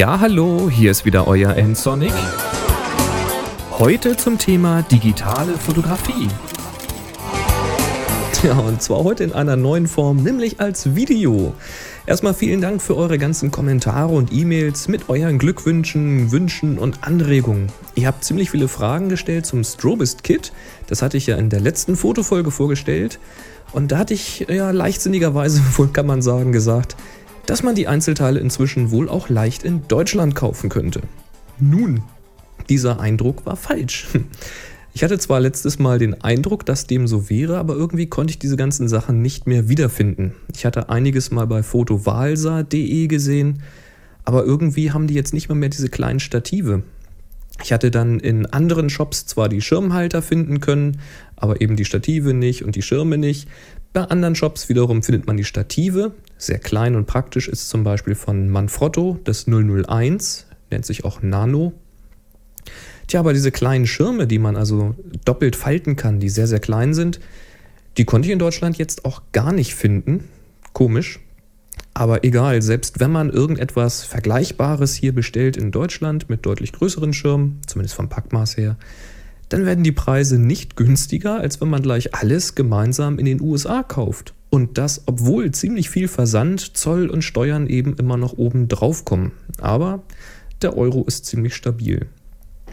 Ja, hallo, hier ist wieder euer N-Sonic. Heute zum Thema digitale Fotografie. Ja, und zwar heute in einer neuen Form, nämlich als Video. Erstmal vielen Dank für eure ganzen Kommentare und E-Mails mit euren Glückwünschen, Wünschen und Anregungen. Ihr habt ziemlich viele Fragen gestellt zum Strobist Kit. Das hatte ich ja in der letzten Fotofolge vorgestellt. Und da hatte ich ja leichtsinnigerweise, wohl kann man sagen, gesagt, dass man die Einzelteile inzwischen wohl auch leicht in Deutschland kaufen könnte. Nun, dieser Eindruck war falsch. Ich hatte zwar letztes Mal den Eindruck, dass dem so wäre, aber irgendwie konnte ich diese ganzen Sachen nicht mehr wiederfinden. Ich hatte einiges mal bei fotovalsa.de gesehen, aber irgendwie haben die jetzt nicht mehr mehr diese kleinen Stative. Ich hatte dann in anderen Shops zwar die Schirmhalter finden können, aber eben die Stative nicht und die Schirme nicht. Bei anderen Shops wiederum findet man die Stative. Sehr klein und praktisch ist zum Beispiel von Manfrotto das 001, nennt sich auch Nano. Tja, aber diese kleinen Schirme, die man also doppelt falten kann, die sehr, sehr klein sind, die konnte ich in Deutschland jetzt auch gar nicht finden. Komisch. Aber egal, selbst wenn man irgendetwas Vergleichbares hier bestellt in Deutschland mit deutlich größeren Schirmen, zumindest vom Packmaß her, dann werden die Preise nicht günstiger, als wenn man gleich alles gemeinsam in den USA kauft. Und das, obwohl ziemlich viel Versand, Zoll und Steuern eben immer noch oben drauf kommen. Aber der Euro ist ziemlich stabil.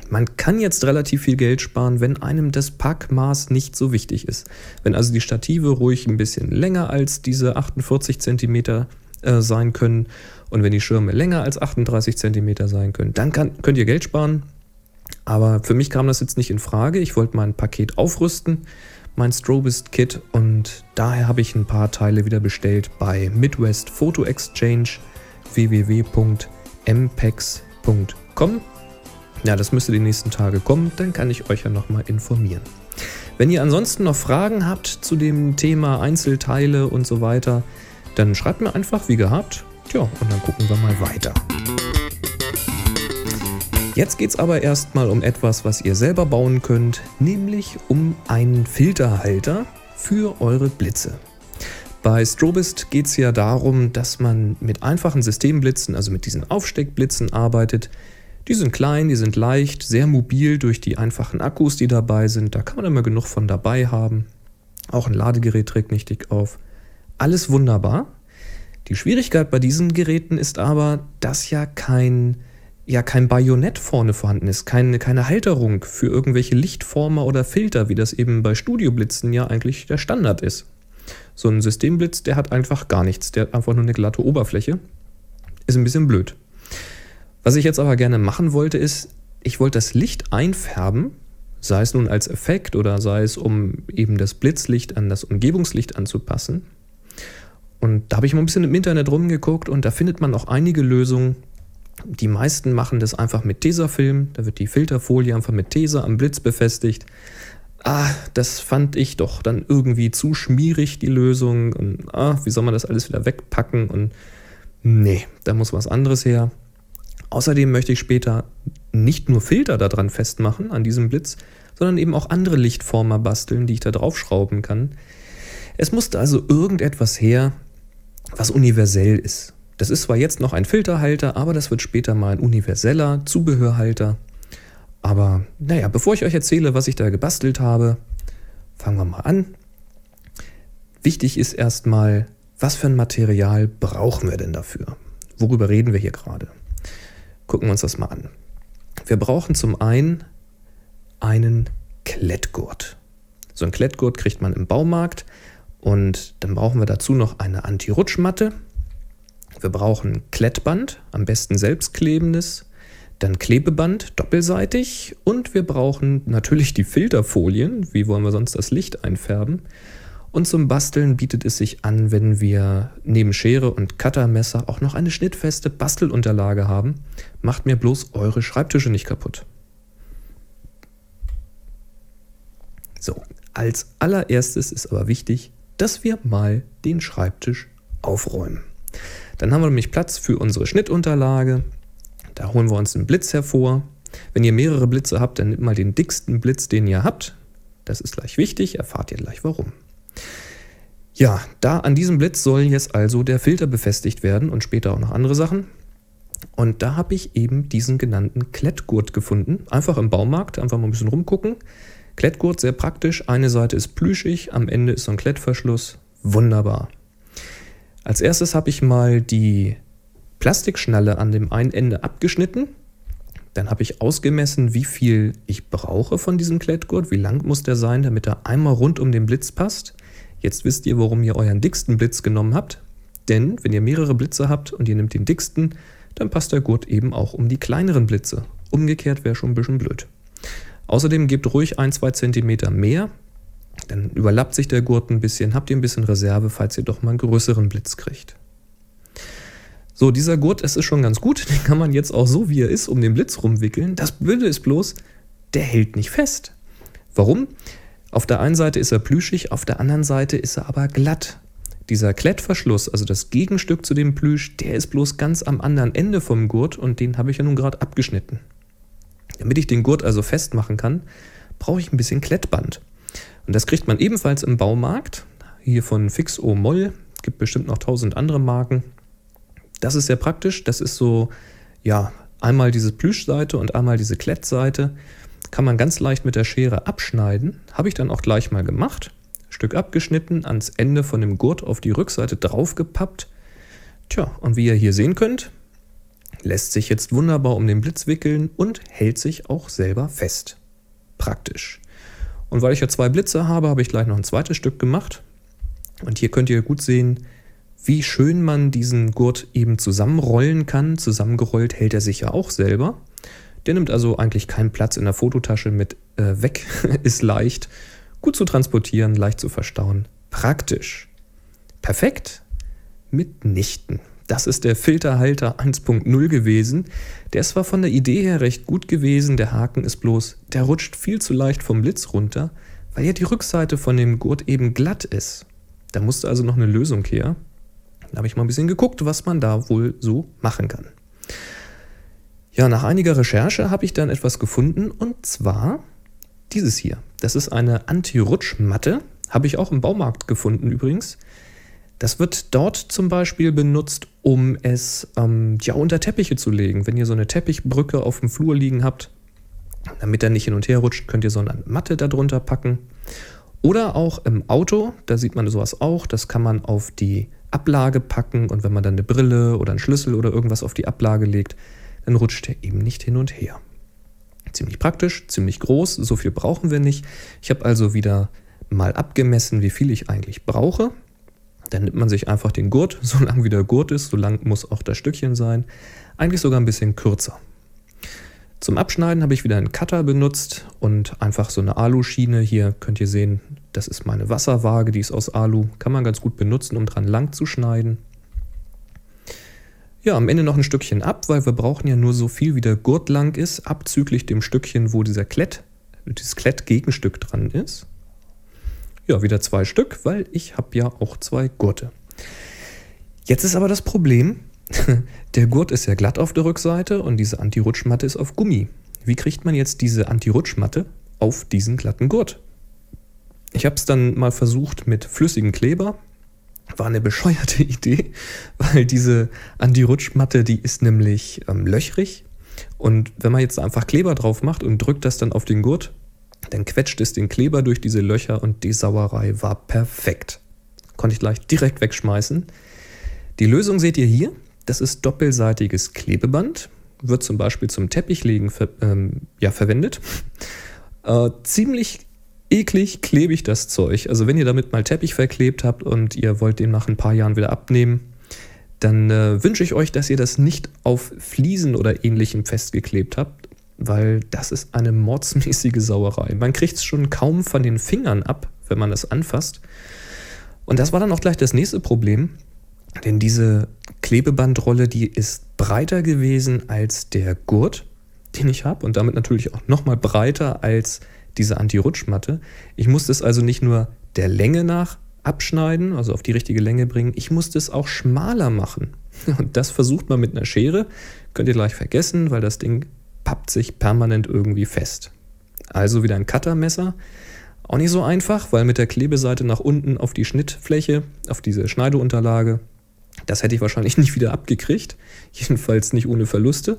Man kann jetzt relativ viel Geld sparen, wenn einem das Packmaß nicht so wichtig ist. Wenn also die Stative ruhig ein bisschen länger als diese 48 cm äh, sein können und wenn die Schirme länger als 38 cm sein können, dann kann, könnt ihr Geld sparen. Aber für mich kam das jetzt nicht in Frage. Ich wollte mein Paket aufrüsten, mein Strobist Kit und daher habe ich ein paar Teile wieder bestellt bei Midwest Photo Exchange www.mpex.com. Ja, das müsste die nächsten Tage kommen, dann kann ich euch ja nochmal informieren. Wenn ihr ansonsten noch Fragen habt zu dem Thema Einzelteile und so weiter, dann schreibt mir einfach wie gehabt. Tja, und dann gucken wir mal weiter. Jetzt geht es aber erstmal um etwas, was ihr selber bauen könnt, nämlich um einen Filterhalter für eure Blitze. Bei Strobist geht es ja darum, dass man mit einfachen Systemblitzen, also mit diesen Aufsteckblitzen arbeitet, die sind klein, die sind leicht, sehr mobil durch die einfachen Akkus, die dabei sind. Da kann man immer genug von dabei haben. Auch ein Ladegerät trägt nicht dick auf. Alles wunderbar. Die Schwierigkeit bei diesen Geräten ist aber, dass ja kein, ja kein Bajonett vorne vorhanden ist, keine, keine Halterung für irgendwelche Lichtformer oder Filter, wie das eben bei Studioblitzen ja eigentlich der Standard ist. So ein Systemblitz, der hat einfach gar nichts, der hat einfach nur eine glatte Oberfläche. Ist ein bisschen blöd. Was ich jetzt aber gerne machen wollte, ist, ich wollte das Licht einfärben, sei es nun als Effekt oder sei es, um eben das Blitzlicht an das Umgebungslicht anzupassen. Und da habe ich mal ein bisschen im Internet rumgeguckt und da findet man auch einige Lösungen. Die meisten machen das einfach mit Tesafilm. Da wird die Filterfolie einfach mit Tesa am Blitz befestigt. Ah, das fand ich doch dann irgendwie zu schmierig, die Lösung. Und ah, wie soll man das alles wieder wegpacken? Und nee, da muss was anderes her. Außerdem möchte ich später nicht nur Filter daran festmachen, an diesem Blitz, sondern eben auch andere Lichtformer basteln, die ich da draufschrauben kann. Es musste also irgendetwas her, was universell ist. Das ist zwar jetzt noch ein Filterhalter, aber das wird später mal ein universeller Zubehörhalter. Aber naja, bevor ich euch erzähle, was ich da gebastelt habe, fangen wir mal an. Wichtig ist erstmal, was für ein Material brauchen wir denn dafür? Worüber reden wir hier gerade? Gucken wir uns das mal an. Wir brauchen zum einen einen Klettgurt. So ein Klettgurt kriegt man im Baumarkt und dann brauchen wir dazu noch eine Anti-Rutschmatte. Wir brauchen Klettband, am besten selbstklebendes, dann Klebeband doppelseitig und wir brauchen natürlich die Filterfolien. Wie wollen wir sonst das Licht einfärben? Und zum Basteln bietet es sich an, wenn wir neben Schere und Cuttermesser auch noch eine schnittfeste Bastelunterlage haben. Macht mir bloß eure Schreibtische nicht kaputt. So, als allererstes ist aber wichtig, dass wir mal den Schreibtisch aufräumen. Dann haben wir nämlich Platz für unsere Schnittunterlage. Da holen wir uns einen Blitz hervor. Wenn ihr mehrere Blitze habt, dann nehmt mal den dicksten Blitz, den ihr habt. Das ist gleich wichtig, erfahrt ihr gleich warum. Ja, da an diesem Blitz soll jetzt also der Filter befestigt werden und später auch noch andere Sachen. Und da habe ich eben diesen genannten Klettgurt gefunden. Einfach im Baumarkt, einfach mal ein bisschen rumgucken. Klettgurt sehr praktisch. Eine Seite ist plüschig, am Ende ist so ein Klettverschluss. Wunderbar. Als erstes habe ich mal die Plastikschnalle an dem einen Ende abgeschnitten. Dann habe ich ausgemessen, wie viel ich brauche von diesem Klettgurt, wie lang muss der sein, damit er einmal rund um den Blitz passt. Jetzt wisst ihr, warum ihr euren dicksten Blitz genommen habt. Denn wenn ihr mehrere Blitze habt und ihr nehmt den dicksten, dann passt der Gurt eben auch um die kleineren Blitze. Umgekehrt wäre schon ein bisschen blöd. Außerdem gebt ruhig ein, zwei Zentimeter mehr, dann überlappt sich der Gurt ein bisschen, habt ihr ein bisschen Reserve, falls ihr doch mal einen größeren Blitz kriegt. So, dieser Gurt, es ist schon ganz gut, den kann man jetzt auch so, wie er ist, um den Blitz rumwickeln. Das Blöde ist bloß, der hält nicht fest. Warum? Auf der einen Seite ist er plüschig, auf der anderen Seite ist er aber glatt. Dieser Klettverschluss, also das Gegenstück zu dem Plüsch, der ist bloß ganz am anderen Ende vom Gurt und den habe ich ja nun gerade abgeschnitten. Damit ich den Gurt also festmachen kann, brauche ich ein bisschen Klettband. Und das kriegt man ebenfalls im Baumarkt, hier von Fixo Moll, gibt bestimmt noch tausend andere Marken. Das ist sehr praktisch, das ist so, ja, einmal diese Plüschseite und einmal diese Klettseite. Kann man ganz leicht mit der Schere abschneiden, habe ich dann auch gleich mal gemacht. Stück abgeschnitten, ans Ende von dem Gurt auf die Rückseite draufgepappt. Tja, und wie ihr hier sehen könnt, lässt sich jetzt wunderbar um den Blitz wickeln und hält sich auch selber fest. Praktisch. Und weil ich ja zwei Blitze habe, habe ich gleich noch ein zweites Stück gemacht. Und hier könnt ihr gut sehen, wie schön man diesen Gurt eben zusammenrollen kann. Zusammengerollt hält er sich ja auch selber. Der nimmt also eigentlich keinen Platz in der Fototasche mit äh, weg, ist leicht Gut zu transportieren, leicht zu verstauen, praktisch. Perfekt? Mitnichten. Das ist der Filterhalter 1.0 gewesen. Der ist zwar von der Idee her recht gut gewesen, der Haken ist bloß, der rutscht viel zu leicht vom Blitz runter, weil ja die Rückseite von dem Gurt eben glatt ist. Da musste also noch eine Lösung her. Da habe ich mal ein bisschen geguckt, was man da wohl so machen kann. Ja, nach einiger Recherche habe ich dann etwas gefunden und zwar dieses hier. Das ist eine Anti-Rutschmatte. Habe ich auch im Baumarkt gefunden übrigens. Das wird dort zum Beispiel benutzt, um es ähm, ja, unter Teppiche zu legen. Wenn ihr so eine Teppichbrücke auf dem Flur liegen habt, damit er nicht hin und her rutscht, könnt ihr so eine Matte darunter packen. Oder auch im Auto, da sieht man sowas auch. Das kann man auf die Ablage packen und wenn man dann eine Brille oder einen Schlüssel oder irgendwas auf die Ablage legt, dann rutscht er eben nicht hin und her. Ziemlich praktisch, ziemlich groß, so viel brauchen wir nicht. Ich habe also wieder mal abgemessen, wie viel ich eigentlich brauche. Dann nimmt man sich einfach den Gurt, so lang wie der Gurt ist, so lang muss auch das Stückchen sein. Eigentlich sogar ein bisschen kürzer. Zum Abschneiden habe ich wieder einen Cutter benutzt und einfach so eine Aluschiene. Hier könnt ihr sehen, das ist meine Wasserwaage, die ist aus Alu. Kann man ganz gut benutzen, um dran lang zu schneiden. Ja, am Ende noch ein Stückchen ab, weil wir brauchen ja nur so viel, wie der Gurt lang ist, abzüglich dem Stückchen, wo dieser Klett, dieses Klettgegenstück dran ist. Ja, wieder zwei Stück, weil ich habe ja auch zwei Gurte. Jetzt ist aber das Problem, der Gurt ist ja glatt auf der Rückseite und diese Anti-Rutschmatte ist auf Gummi. Wie kriegt man jetzt diese Anti-Rutschmatte auf diesen glatten Gurt? Ich habe es dann mal versucht mit flüssigem Kleber, war eine bescheuerte Idee, weil diese Anti-Rutschmatte, die ist nämlich ähm, löchrig. Und wenn man jetzt einfach Kleber drauf macht und drückt das dann auf den Gurt, dann quetscht es den Kleber durch diese Löcher und die Sauerei war perfekt. Konnte ich gleich direkt wegschmeißen. Die Lösung seht ihr hier. Das ist doppelseitiges Klebeband. Wird zum Beispiel zum Teppichlegen ver ähm, ja, verwendet. Äh, ziemlich eklig klebig das Zeug. Also wenn ihr damit mal Teppich verklebt habt und ihr wollt den nach ein paar Jahren wieder abnehmen, dann äh, wünsche ich euch, dass ihr das nicht auf Fliesen oder ähnlichem festgeklebt habt, weil das ist eine mordsmäßige Sauerei. Man kriegt es schon kaum von den Fingern ab, wenn man es anfasst. Und das war dann auch gleich das nächste Problem, denn diese Klebebandrolle, die ist breiter gewesen als der Gurt, den ich habe und damit natürlich auch nochmal breiter als diese Anti-Rutschmatte. Ich musste es also nicht nur der Länge nach abschneiden, also auf die richtige Länge bringen, ich musste es auch schmaler machen. Und das versucht man mit einer Schere, könnt ihr gleich vergessen, weil das Ding pappt sich permanent irgendwie fest. Also wieder ein Cuttermesser. Auch nicht so einfach, weil mit der Klebeseite nach unten auf die Schnittfläche, auf diese Schneideunterlage, Das hätte ich wahrscheinlich nicht wieder abgekriegt, jedenfalls nicht ohne Verluste.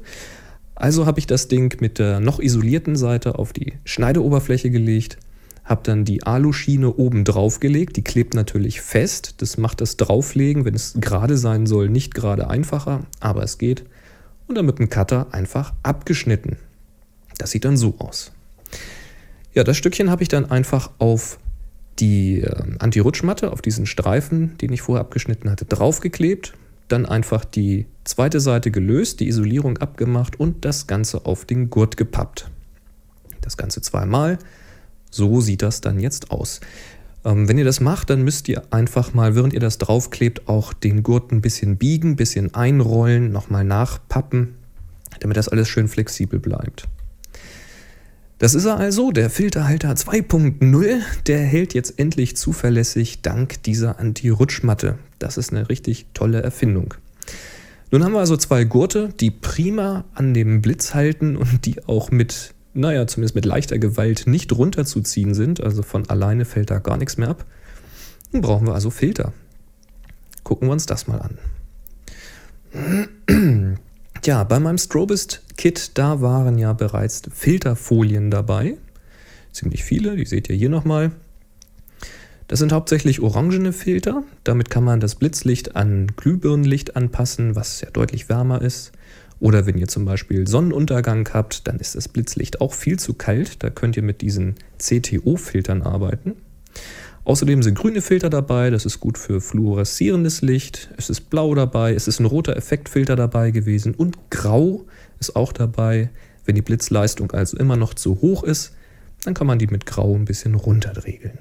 Also habe ich das Ding mit der noch isolierten Seite auf die Schneideoberfläche gelegt, habe dann die Aluschiene oben drauf gelegt, die klebt natürlich fest, das macht das Drauflegen, wenn es gerade sein soll, nicht gerade einfacher, aber es geht. Und dann mit dem Cutter einfach abgeschnitten. Das sieht dann so aus. Ja, das Stückchen habe ich dann einfach auf die äh, Anti-Rutschmatte, auf diesen Streifen, den ich vorher abgeschnitten hatte, draufgeklebt. Dann einfach die zweite Seite gelöst, die Isolierung abgemacht und das Ganze auf den Gurt gepappt. Das Ganze zweimal. So sieht das dann jetzt aus. Ähm, wenn ihr das macht, dann müsst ihr einfach mal, während ihr das draufklebt, auch den Gurt ein bisschen biegen, ein bisschen einrollen, nochmal nachpappen, damit das alles schön flexibel bleibt. Das ist er also, der Filterhalter 2.0, der hält jetzt endlich zuverlässig dank dieser Anti-Rutschmatte. Das ist eine richtig tolle Erfindung. Nun haben wir also zwei Gurte, die prima an dem Blitz halten und die auch mit, naja, zumindest mit leichter Gewalt nicht runterzuziehen sind. Also von alleine fällt da gar nichts mehr ab. Nun brauchen wir also Filter. Gucken wir uns das mal an. Ja, bei meinem Strobist-Kit, da waren ja bereits Filterfolien dabei. Ziemlich viele, die seht ihr hier nochmal. Das sind hauptsächlich orangene Filter. Damit kann man das Blitzlicht an Glühbirnenlicht anpassen, was ja deutlich wärmer ist. Oder wenn ihr zum Beispiel Sonnenuntergang habt, dann ist das Blitzlicht auch viel zu kalt. Da könnt ihr mit diesen CTO-Filtern arbeiten. Außerdem sind grüne Filter dabei, das ist gut für fluoreszierendes Licht. Es ist blau dabei, es ist ein roter Effektfilter dabei gewesen und grau ist auch dabei. Wenn die Blitzleistung also immer noch zu hoch ist, dann kann man die mit grau ein bisschen runterdregeln.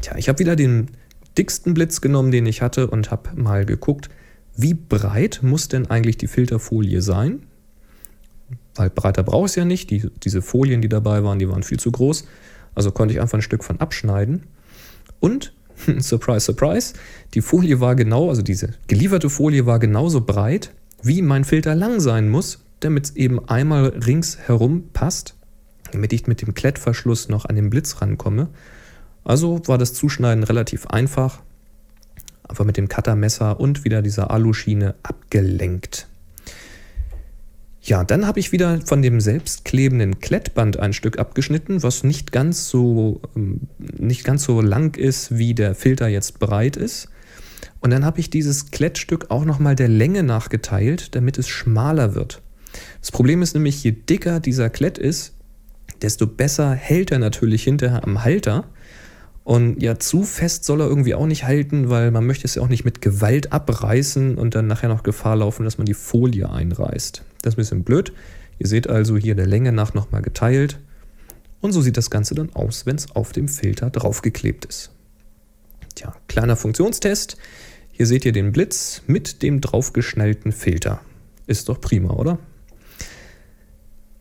Tja, ich habe wieder den dicksten Blitz genommen, den ich hatte und habe mal geguckt, wie breit muss denn eigentlich die Filterfolie sein? Weil breiter brauche ich es ja nicht. Die, diese Folien, die dabei waren, die waren viel zu groß. Also konnte ich einfach ein Stück von abschneiden. Und, surprise, surprise, die Folie war genau, also diese gelieferte Folie war genauso breit, wie mein Filter lang sein muss, damit es eben einmal ringsherum passt, damit ich mit dem Klettverschluss noch an den Blitz rankomme. Also war das Zuschneiden relativ einfach, einfach mit dem Cuttermesser und wieder dieser Aluschiene abgelenkt. Ja, dann habe ich wieder von dem selbstklebenden Klettband ein Stück abgeschnitten, was nicht ganz so ähm, nicht ganz so lang ist, wie der Filter jetzt breit ist. Und dann habe ich dieses Klettstück auch nochmal der Länge nachgeteilt, damit es schmaler wird. Das Problem ist nämlich, je dicker dieser Klett ist, desto besser hält er natürlich hinterher am Halter. Und ja, zu fest soll er irgendwie auch nicht halten, weil man möchte es ja auch nicht mit Gewalt abreißen und dann nachher noch Gefahr laufen, dass man die Folie einreißt. Das ist ein bisschen blöd. Ihr seht also hier der Länge nach nochmal geteilt. Und so sieht das Ganze dann aus, wenn es auf dem Filter draufgeklebt ist. Tja, kleiner Funktionstest. Hier seht ihr den Blitz mit dem draufgeschnallten Filter. Ist doch prima, oder?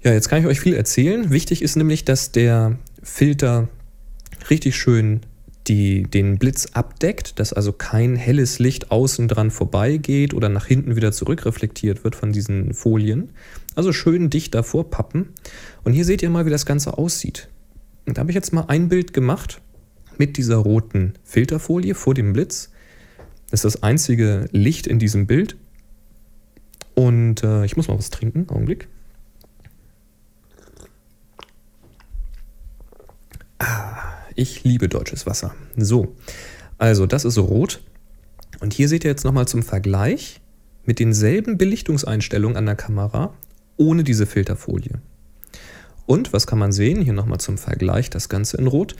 Ja, jetzt kann ich euch viel erzählen. Wichtig ist nämlich, dass der Filter richtig schön die den Blitz abdeckt, dass also kein helles Licht außen dran vorbeigeht oder nach hinten wieder zurückreflektiert wird von diesen Folien. Also schön dicht davor pappen. Und hier seht ihr mal, wie das Ganze aussieht. Und da habe ich jetzt mal ein Bild gemacht mit dieser roten Filterfolie vor dem Blitz. Das ist das einzige Licht in diesem Bild. Und äh, ich muss mal was trinken, Augenblick. Ich liebe deutsches Wasser. So, also das ist rot. Und hier seht ihr jetzt nochmal zum Vergleich mit denselben Belichtungseinstellungen an der Kamera ohne diese Filterfolie. Und was kann man sehen? Hier nochmal zum Vergleich das Ganze in Rot.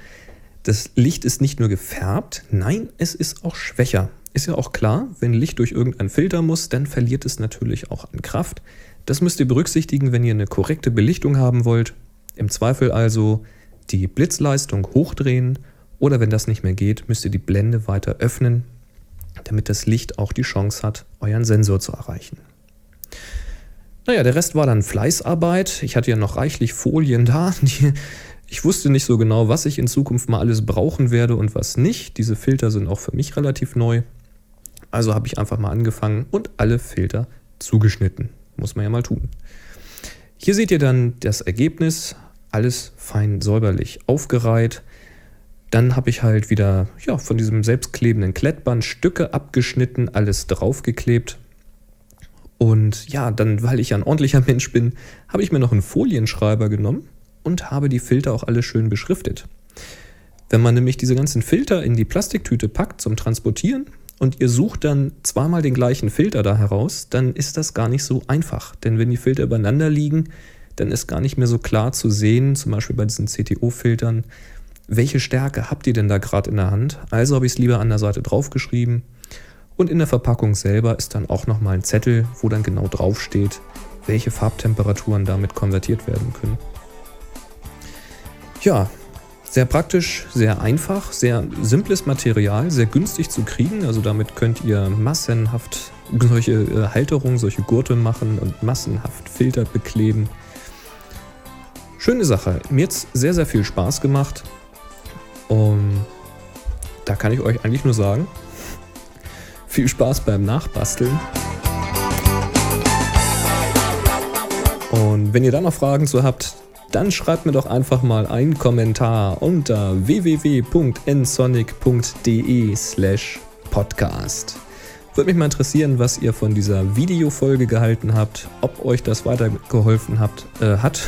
Das Licht ist nicht nur gefärbt, nein, es ist auch schwächer. Ist ja auch klar, wenn Licht durch irgendeinen Filter muss, dann verliert es natürlich auch an Kraft. Das müsst ihr berücksichtigen, wenn ihr eine korrekte Belichtung haben wollt. Im Zweifel also die Blitzleistung hochdrehen oder wenn das nicht mehr geht, müsst ihr die Blende weiter öffnen, damit das Licht auch die Chance hat, euren Sensor zu erreichen. Naja, der Rest war dann Fleißarbeit. Ich hatte ja noch reichlich Folien da. Ich wusste nicht so genau, was ich in Zukunft mal alles brauchen werde und was nicht. Diese Filter sind auch für mich relativ neu. Also habe ich einfach mal angefangen und alle Filter zugeschnitten. Muss man ja mal tun. Hier seht ihr dann das Ergebnis alles fein säuberlich aufgereiht. Dann habe ich halt wieder ja, von diesem selbstklebenden Klettband Stücke abgeschnitten, alles draufgeklebt. Und ja, dann, weil ich ein ordentlicher Mensch bin, habe ich mir noch einen Folienschreiber genommen und habe die Filter auch alle schön beschriftet. Wenn man nämlich diese ganzen Filter in die Plastiktüte packt zum Transportieren und ihr sucht dann zweimal den gleichen Filter da heraus, dann ist das gar nicht so einfach. Denn wenn die Filter übereinander liegen, dann ist gar nicht mehr so klar zu sehen, zum Beispiel bei diesen CTO-Filtern, welche Stärke habt ihr denn da gerade in der Hand? Also habe ich es lieber an der Seite draufgeschrieben. Und in der Verpackung selber ist dann auch nochmal ein Zettel, wo dann genau draufsteht, welche Farbtemperaturen damit konvertiert werden können. Ja, sehr praktisch, sehr einfach, sehr simples Material, sehr günstig zu kriegen. Also damit könnt ihr massenhaft solche äh, Halterungen, solche Gurte machen und massenhaft Filter bekleben. Schöne Sache. Mir hat sehr, sehr viel Spaß gemacht. Und da kann ich euch eigentlich nur sagen, viel Spaß beim Nachbasteln. Und wenn ihr da noch Fragen zu habt, dann schreibt mir doch einfach mal einen Kommentar unter www.nsonic.de slash podcast. Würde mich mal interessieren, was ihr von dieser Videofolge gehalten habt, ob euch das weitergeholfen habt, äh, hat,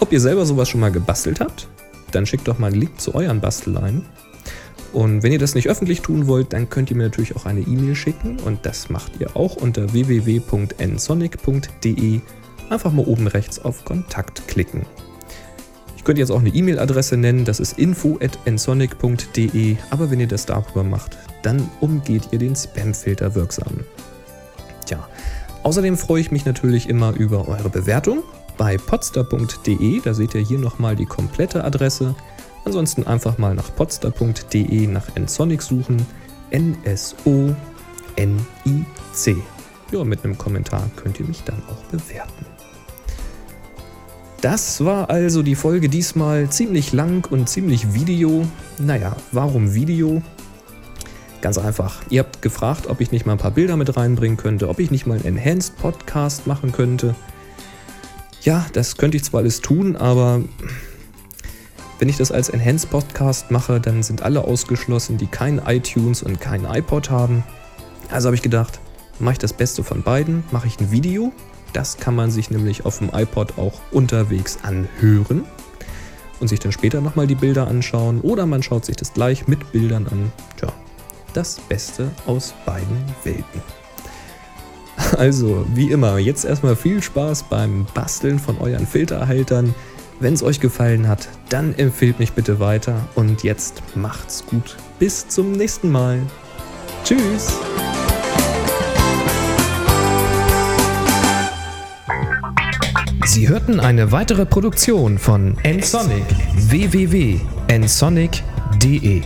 ob ihr selber sowas schon mal gebastelt habt dann schickt doch mal einen Link zu euren Basteleien. Und wenn ihr das nicht öffentlich tun wollt, dann könnt ihr mir natürlich auch eine E-Mail schicken und das macht ihr auch unter www.nsonic.de. Einfach mal oben rechts auf Kontakt klicken. Ich könnte jetzt auch eine E-Mail-Adresse nennen, das ist info.nsonic.de, aber wenn ihr das darüber macht, dann umgeht ihr den Spam-Filter wirksam. Tja, außerdem freue ich mich natürlich immer über eure Bewertung bei potster.de. Da seht ihr hier nochmal die komplette Adresse. Ansonsten einfach mal nach potster.de nach nsonic suchen. N-S-O-N-I-C. Ja, mit einem Kommentar könnt ihr mich dann auch bewerten. Das war also die Folge diesmal ziemlich lang und ziemlich Video. Naja, warum Video? Ganz einfach. Ihr habt gefragt, ob ich nicht mal ein paar Bilder mit reinbringen könnte, ob ich nicht mal einen Enhanced Podcast machen könnte ja, das könnte ich zwar alles tun, aber wenn ich das als Enhanced Podcast mache, dann sind alle ausgeschlossen, die kein iTunes und kein iPod haben. Also habe ich gedacht, mache ich das Beste von beiden, mache ich ein Video. Das kann man sich nämlich auf dem iPod auch unterwegs anhören und sich dann später nochmal die Bilder anschauen oder man schaut sich das gleich mit Bildern an. Tja, das Beste aus beiden Welten. Also, wie immer, jetzt erstmal viel Spaß beim Basteln von euren Filterhaltern. Wenn es euch gefallen hat, dann empfehlt mich bitte weiter und jetzt macht's gut. Bis zum nächsten Mal. Tschüss. Sie hörten eine weitere Produktion von nsonic www.nsonic.de